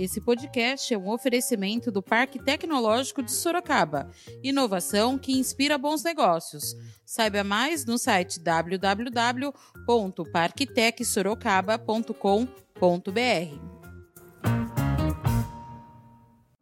Esse podcast é um oferecimento do Parque Tecnológico de Sorocaba. Inovação que inspira bons negócios. Saiba mais no site www.parktecsorocaba.com.br.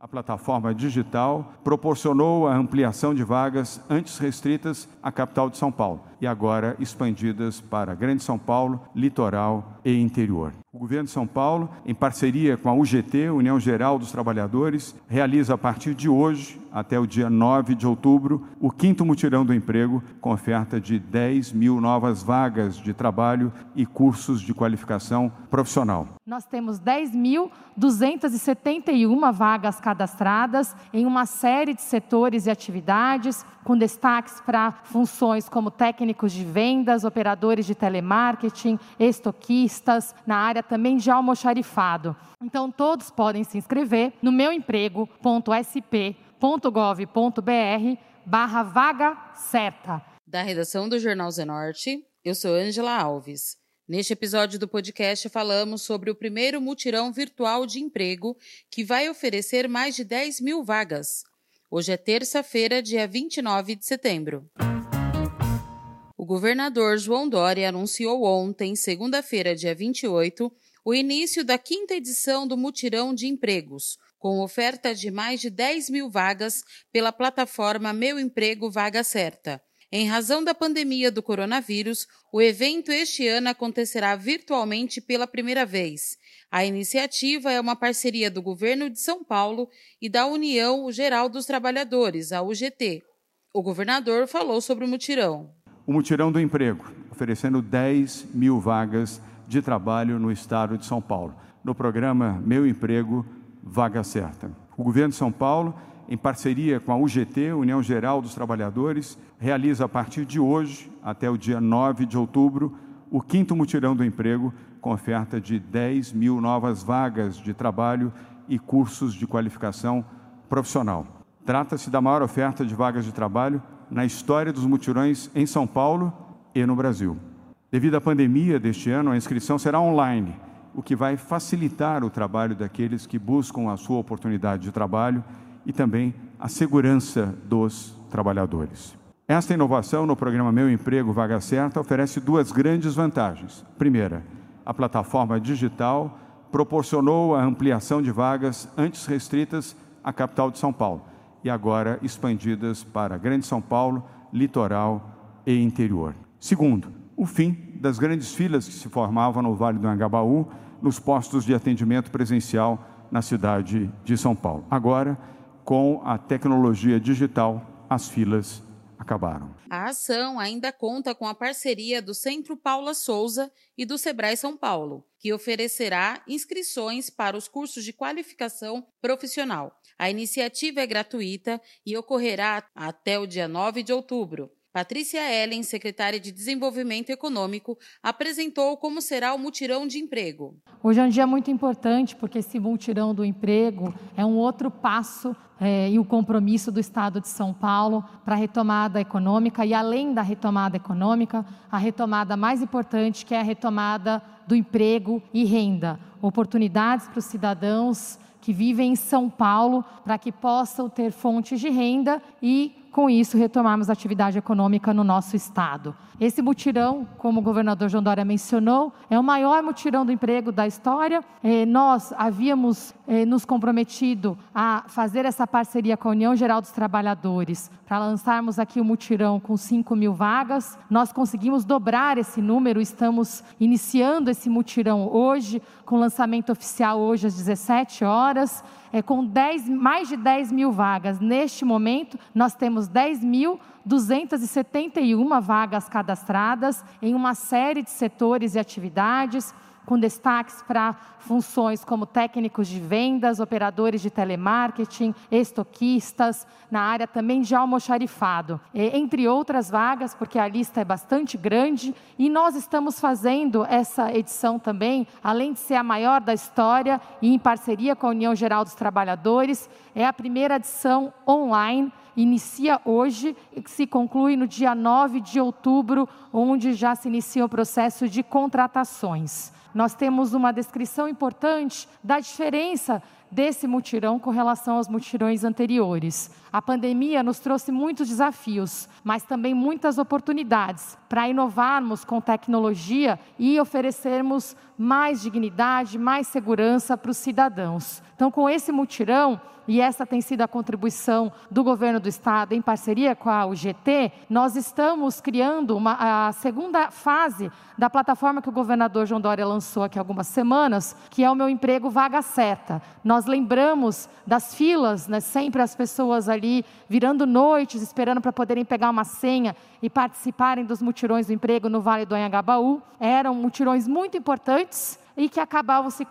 A plataforma digital proporcionou a ampliação de vagas antes restritas à capital de São Paulo e agora expandidas para Grande São Paulo, litoral e interior. O governo de São Paulo, em parceria com a UGT, União Geral dos Trabalhadores, realiza a partir de hoje, até o dia 9 de outubro, o quinto mutirão do emprego, com oferta de 10 mil novas vagas de trabalho e cursos de qualificação profissional. Nós temos 10.271 vagas cadastradas em uma série de setores e atividades, com destaques para funções como técnicos de vendas, operadores de telemarketing, estoquistas, na área também de almoxarifado. Então, todos podem se inscrever no meuemprego.sp.gov.br barra vaga certa. Da redação do Jornal Zenorte, eu sou Ângela Alves. Neste episódio do podcast, falamos sobre o primeiro mutirão virtual de emprego que vai oferecer mais de 10 mil vagas. Hoje é terça-feira, dia 29 de setembro. O governador João Dória anunciou ontem, segunda-feira, dia 28, o início da quinta edição do Mutirão de Empregos, com oferta de mais de 10 mil vagas pela plataforma Meu Emprego Vaga Certa. Em razão da pandemia do coronavírus, o evento este ano acontecerá virtualmente pela primeira vez a iniciativa é uma parceria do governo de São Paulo e da União Geral dos Trabalhadores, a UGT. O governador falou sobre o mutirão. O mutirão do emprego, oferecendo 10 mil vagas de trabalho no estado de São Paulo, no programa Meu Emprego, Vaga Certa. O governo de São Paulo, em parceria com a UGT, União Geral dos Trabalhadores, realiza a partir de hoje, até o dia 9 de outubro, o quinto mutirão do emprego, com oferta de 10 mil novas vagas de trabalho e cursos de qualificação profissional. Trata-se da maior oferta de vagas de trabalho na história dos mutirões em São Paulo e no Brasil. Devido à pandemia deste ano, a inscrição será online, o que vai facilitar o trabalho daqueles que buscam a sua oportunidade de trabalho e também a segurança dos trabalhadores. Esta inovação no programa Meu Emprego Vaga Certa oferece duas grandes vantagens. Primeira, a plataforma digital proporcionou a ampliação de vagas antes restritas à capital de São Paulo e agora expandidas para Grande São Paulo, litoral e interior. Segundo, o fim das grandes filas que se formavam no Vale do Angabaú nos postos de atendimento presencial na cidade de São Paulo. Agora, com a tecnologia digital, as filas acabaram. A ação ainda conta com a parceria do Centro Paula Souza e do Sebrae São Paulo, que oferecerá inscrições para os cursos de qualificação profissional. A iniciativa é gratuita e ocorrerá até o dia 9 de outubro. Patrícia Ellen, secretária de Desenvolvimento Econômico, apresentou como será o mutirão de emprego. Hoje é um dia muito importante porque esse mutirão do emprego é um outro passo é, e o compromisso do Estado de São Paulo para a retomada econômica e além da retomada econômica, a retomada mais importante que é a retomada do emprego e renda, oportunidades para os cidadãos que vivem em São Paulo para que possam ter fontes de renda e com isso retomarmos a atividade econômica no nosso estado. Esse mutirão, como o governador João Dória mencionou, é o maior mutirão do emprego da história. Eh, nós havíamos eh, nos comprometido a fazer essa parceria com a União Geral dos Trabalhadores para lançarmos aqui o mutirão com 5 mil vagas. Nós conseguimos dobrar esse número, estamos iniciando esse mutirão hoje, com lançamento oficial hoje às 17 horas é, com 10, mais de 10 mil vagas. Neste momento, nós temos 10.271 vagas cadastradas em uma série de setores e atividades com destaques para funções como técnicos de vendas, operadores de telemarketing, estoquistas, na área também de almoxarifado, entre outras vagas, porque a lista é bastante grande, e nós estamos fazendo essa edição também, além de ser a maior da história e em parceria com a União Geral dos Trabalhadores, é a primeira edição online inicia hoje e se conclui no dia 9 de outubro, onde já se inicia o processo de contratações. Nós temos uma descrição importante da diferença desse mutirão com relação aos mutirões anteriores. A pandemia nos trouxe muitos desafios, mas também muitas oportunidades para inovarmos com tecnologia e oferecermos mais dignidade, mais segurança para os cidadãos. Então, com esse mutirão, e essa tem sido a contribuição do governo do estado em parceria com a UGT, nós estamos criando uma, a segunda fase da plataforma que o governador João Dória lançou aqui há algumas semanas, que é o meu emprego vaga certa. Nós lembramos das filas, né, sempre as pessoas ali virando noites, esperando para poderem pegar uma senha e participarem dos mutirões do emprego no Vale do Anhangabaú. Eram mutirões muito importantes e que acabavam se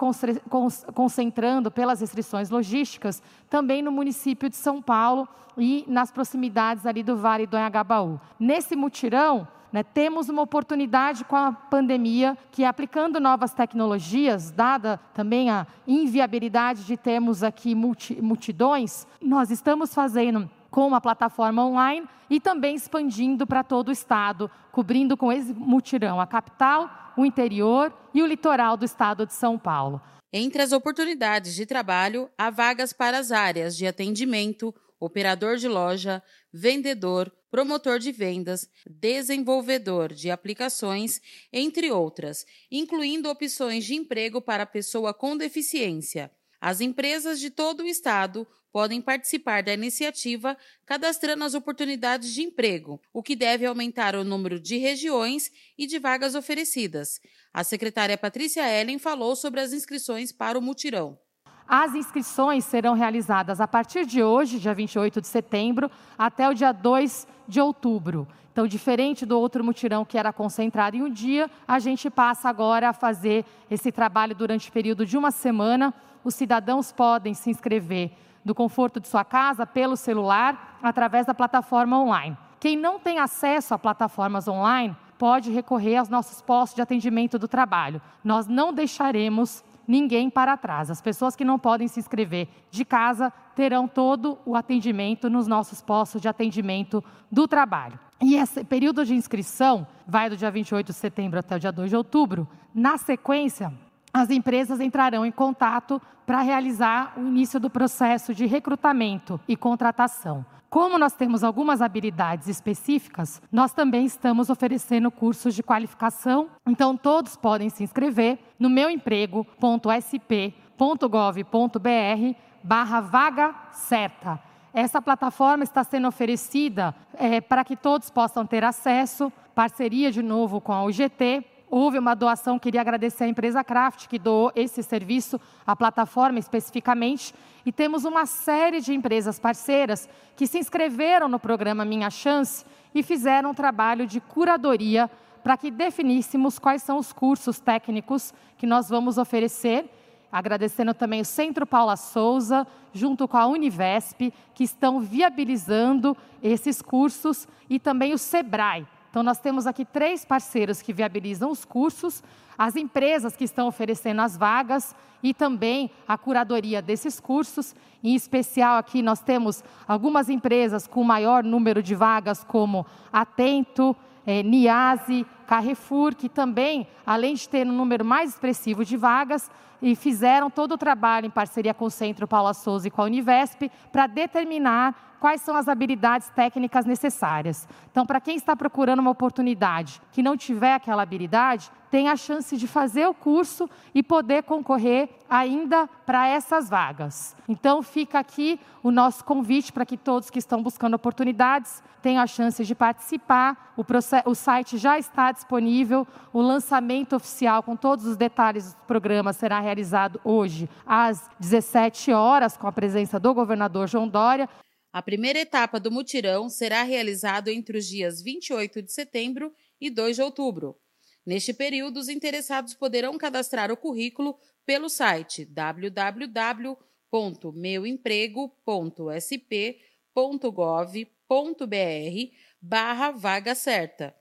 concentrando pelas restrições logísticas também no município de São Paulo e nas proximidades ali do Vale do Anhangabaú. Nesse mutirão, né, temos uma oportunidade com a pandemia, que aplicando novas tecnologias, dada também a inviabilidade de termos aqui multi, multidões, nós estamos fazendo com uma plataforma online e também expandindo para todo o estado, cobrindo com esse mutirão a capital, o interior e o litoral do estado de São Paulo. Entre as oportunidades de trabalho, há vagas para as áreas de atendimento, operador de loja, vendedor, promotor de vendas, desenvolvedor de aplicações, entre outras, incluindo opções de emprego para pessoa com deficiência. As empresas de todo o estado podem participar da iniciativa cadastrando as oportunidades de emprego, o que deve aumentar o número de regiões e de vagas oferecidas. A secretária Patrícia Ellen falou sobre as inscrições para o mutirão. As inscrições serão realizadas a partir de hoje, dia 28 de setembro, até o dia 2 de outubro. Então, diferente do outro mutirão que era concentrado em um dia, a gente passa agora a fazer esse trabalho durante o período de uma semana. Os cidadãos podem se inscrever do conforto de sua casa, pelo celular, através da plataforma online. Quem não tem acesso a plataformas online pode recorrer aos nossos postos de atendimento do trabalho. Nós não deixaremos ninguém para trás. As pessoas que não podem se inscrever de casa terão todo o atendimento nos nossos postos de atendimento do trabalho. E esse período de inscrição vai do dia 28 de setembro até o dia 2 de outubro. Na sequência, as empresas entrarão em contato para realizar o início do processo de recrutamento e contratação. Como nós temos algumas habilidades específicas, nós também estamos oferecendo cursos de qualificação, então todos podem se inscrever no meuemprego.sp.gov.br barra vaga certa. Essa plataforma está sendo oferecida é, para que todos possam ter acesso, parceria de novo com a UGT, houve uma doação, queria agradecer à empresa Craft, que doou esse serviço, a plataforma especificamente, e temos uma série de empresas parceiras que se inscreveram no programa Minha Chance e fizeram um trabalho de curadoria para que definíssemos quais são os cursos técnicos que nós vamos oferecer. Agradecendo também o Centro Paula Souza, junto com a Univesp, que estão viabilizando esses cursos, e também o SEBRAE, então, nós temos aqui três parceiros que viabilizam os cursos, as empresas que estão oferecendo as vagas e também a curadoria desses cursos. Em especial, aqui nós temos algumas empresas com maior número de vagas, como Atento, é, Niase, Carrefour, que também, além de ter um número mais expressivo de vagas, e fizeram todo o trabalho em parceria com o Centro Paula Souza e com a Univesp para determinar quais são as habilidades técnicas necessárias. Então, para quem está procurando uma oportunidade que não tiver aquela habilidade, tem a chance de fazer o curso e poder concorrer ainda para essas vagas. Então, fica aqui o nosso convite para que todos que estão buscando oportunidades tenham a chance de participar. O, o site já está disponível, o lançamento oficial com todos os detalhes do programa será realizado hoje às 17 horas, com a presença do governador João Dória. A primeira etapa do mutirão será realizada entre os dias 28 de setembro e 2 de outubro. Neste período, os interessados poderão cadastrar o currículo pelo site www.meuemprego.sp.gov.br barra vaga certa.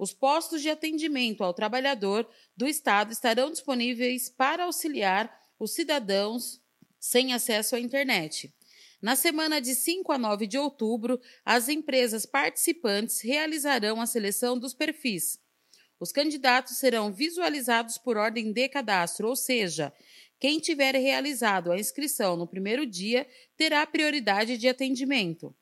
Os postos de atendimento ao trabalhador do Estado estarão disponíveis para auxiliar os cidadãos sem acesso à internet. Na semana de 5 a 9 de outubro, as empresas participantes realizarão a seleção dos perfis. Os candidatos serão visualizados por ordem de cadastro, ou seja, quem tiver realizado a inscrição no primeiro dia terá prioridade de atendimento.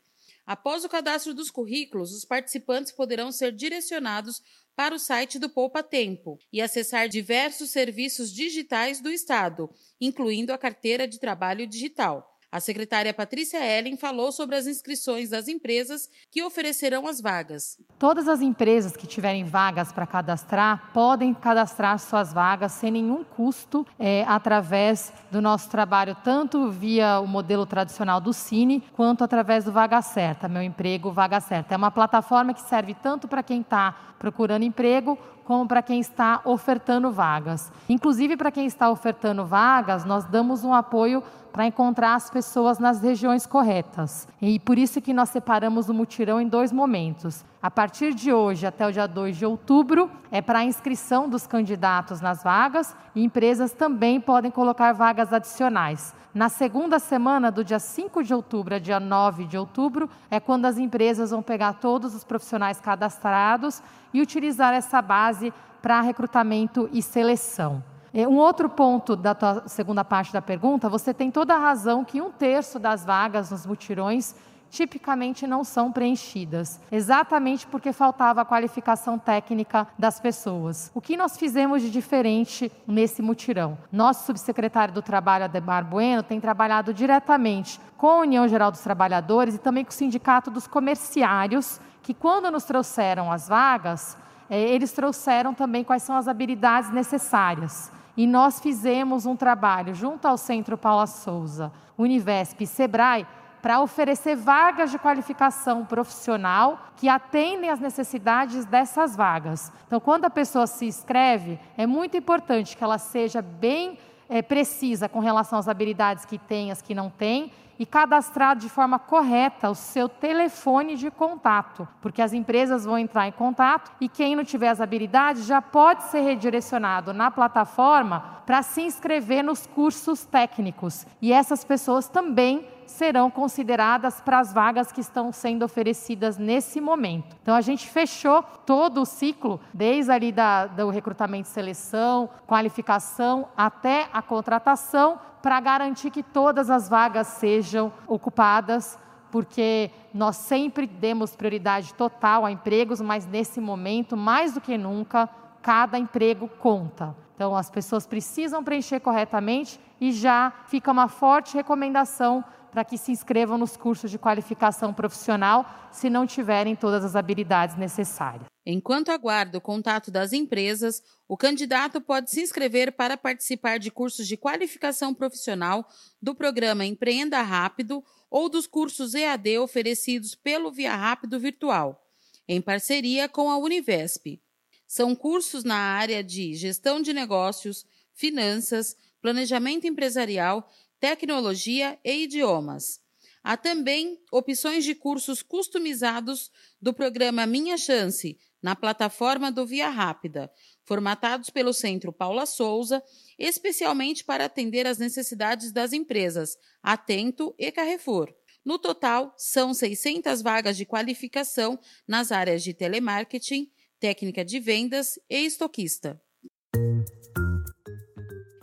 Após o cadastro dos currículos, os participantes poderão ser direcionados para o site do Poupa Tempo e acessar diversos serviços digitais do Estado, incluindo a carteira de trabalho digital. A secretária Patrícia Ellen falou sobre as inscrições das empresas que oferecerão as vagas. Todas as empresas que tiverem vagas para cadastrar podem cadastrar suas vagas sem nenhum custo é, através do nosso trabalho, tanto via o modelo tradicional do Cine, quanto através do Vaga Certa, Meu Emprego Vaga Certa. É uma plataforma que serve tanto para quem está procurando emprego, como para quem está ofertando vagas. Inclusive, para quem está ofertando vagas, nós damos um apoio para encontrar as pessoas nas regiões corretas. E por isso que nós separamos o mutirão em dois momentos. A partir de hoje até o dia 2 de outubro é para a inscrição dos candidatos nas vagas e empresas também podem colocar vagas adicionais. Na segunda semana, do dia 5 de outubro a dia 9 de outubro, é quando as empresas vão pegar todos os profissionais cadastrados e utilizar essa base para recrutamento e seleção. É, um outro ponto da tua segunda parte da pergunta, você tem toda a razão que um terço das vagas nos mutirões tipicamente não são preenchidas, exatamente porque faltava a qualificação técnica das pessoas. O que nós fizemos de diferente nesse mutirão? Nosso subsecretário do Trabalho, Ademar Bueno, tem trabalhado diretamente com a União Geral dos Trabalhadores e também com o Sindicato dos Comerciários, que quando nos trouxeram as vagas, é, eles trouxeram também quais são as habilidades necessárias. E nós fizemos um trabalho junto ao Centro Paula Souza, Univesp e Sebrae para oferecer vagas de qualificação profissional que atendem às necessidades dessas vagas. Então, quando a pessoa se inscreve, é muito importante que ela seja bem é, precisa com relação às habilidades que tem, as que não tem, e cadastrar de forma correta o seu telefone de contato, porque as empresas vão entrar em contato e quem não tiver as habilidades já pode ser redirecionado na plataforma para se inscrever nos cursos técnicos. E essas pessoas também serão consideradas para as vagas que estão sendo oferecidas nesse momento. Então a gente fechou todo o ciclo, desde ali da, do recrutamento e seleção, qualificação até a contratação, para garantir que todas as vagas sejam ocupadas, porque nós sempre demos prioridade total a empregos, mas nesse momento, mais do que nunca, cada emprego conta. Então, as pessoas precisam preencher corretamente e já fica uma forte recomendação para que se inscrevam nos cursos de qualificação profissional se não tiverem todas as habilidades necessárias. Enquanto aguarda o contato das empresas, o candidato pode se inscrever para participar de cursos de qualificação profissional do programa Empreenda Rápido ou dos cursos EAD oferecidos pelo Via Rápido Virtual, em parceria com a Univesp. São cursos na área de gestão de negócios, finanças, planejamento empresarial, tecnologia e idiomas. Há também opções de cursos customizados do programa Minha Chance, na plataforma do Via Rápida, formatados pelo Centro Paula Souza, especialmente para atender às necessidades das empresas Atento e Carrefour. No total, são 600 vagas de qualificação nas áreas de telemarketing, técnica de vendas e estoquista.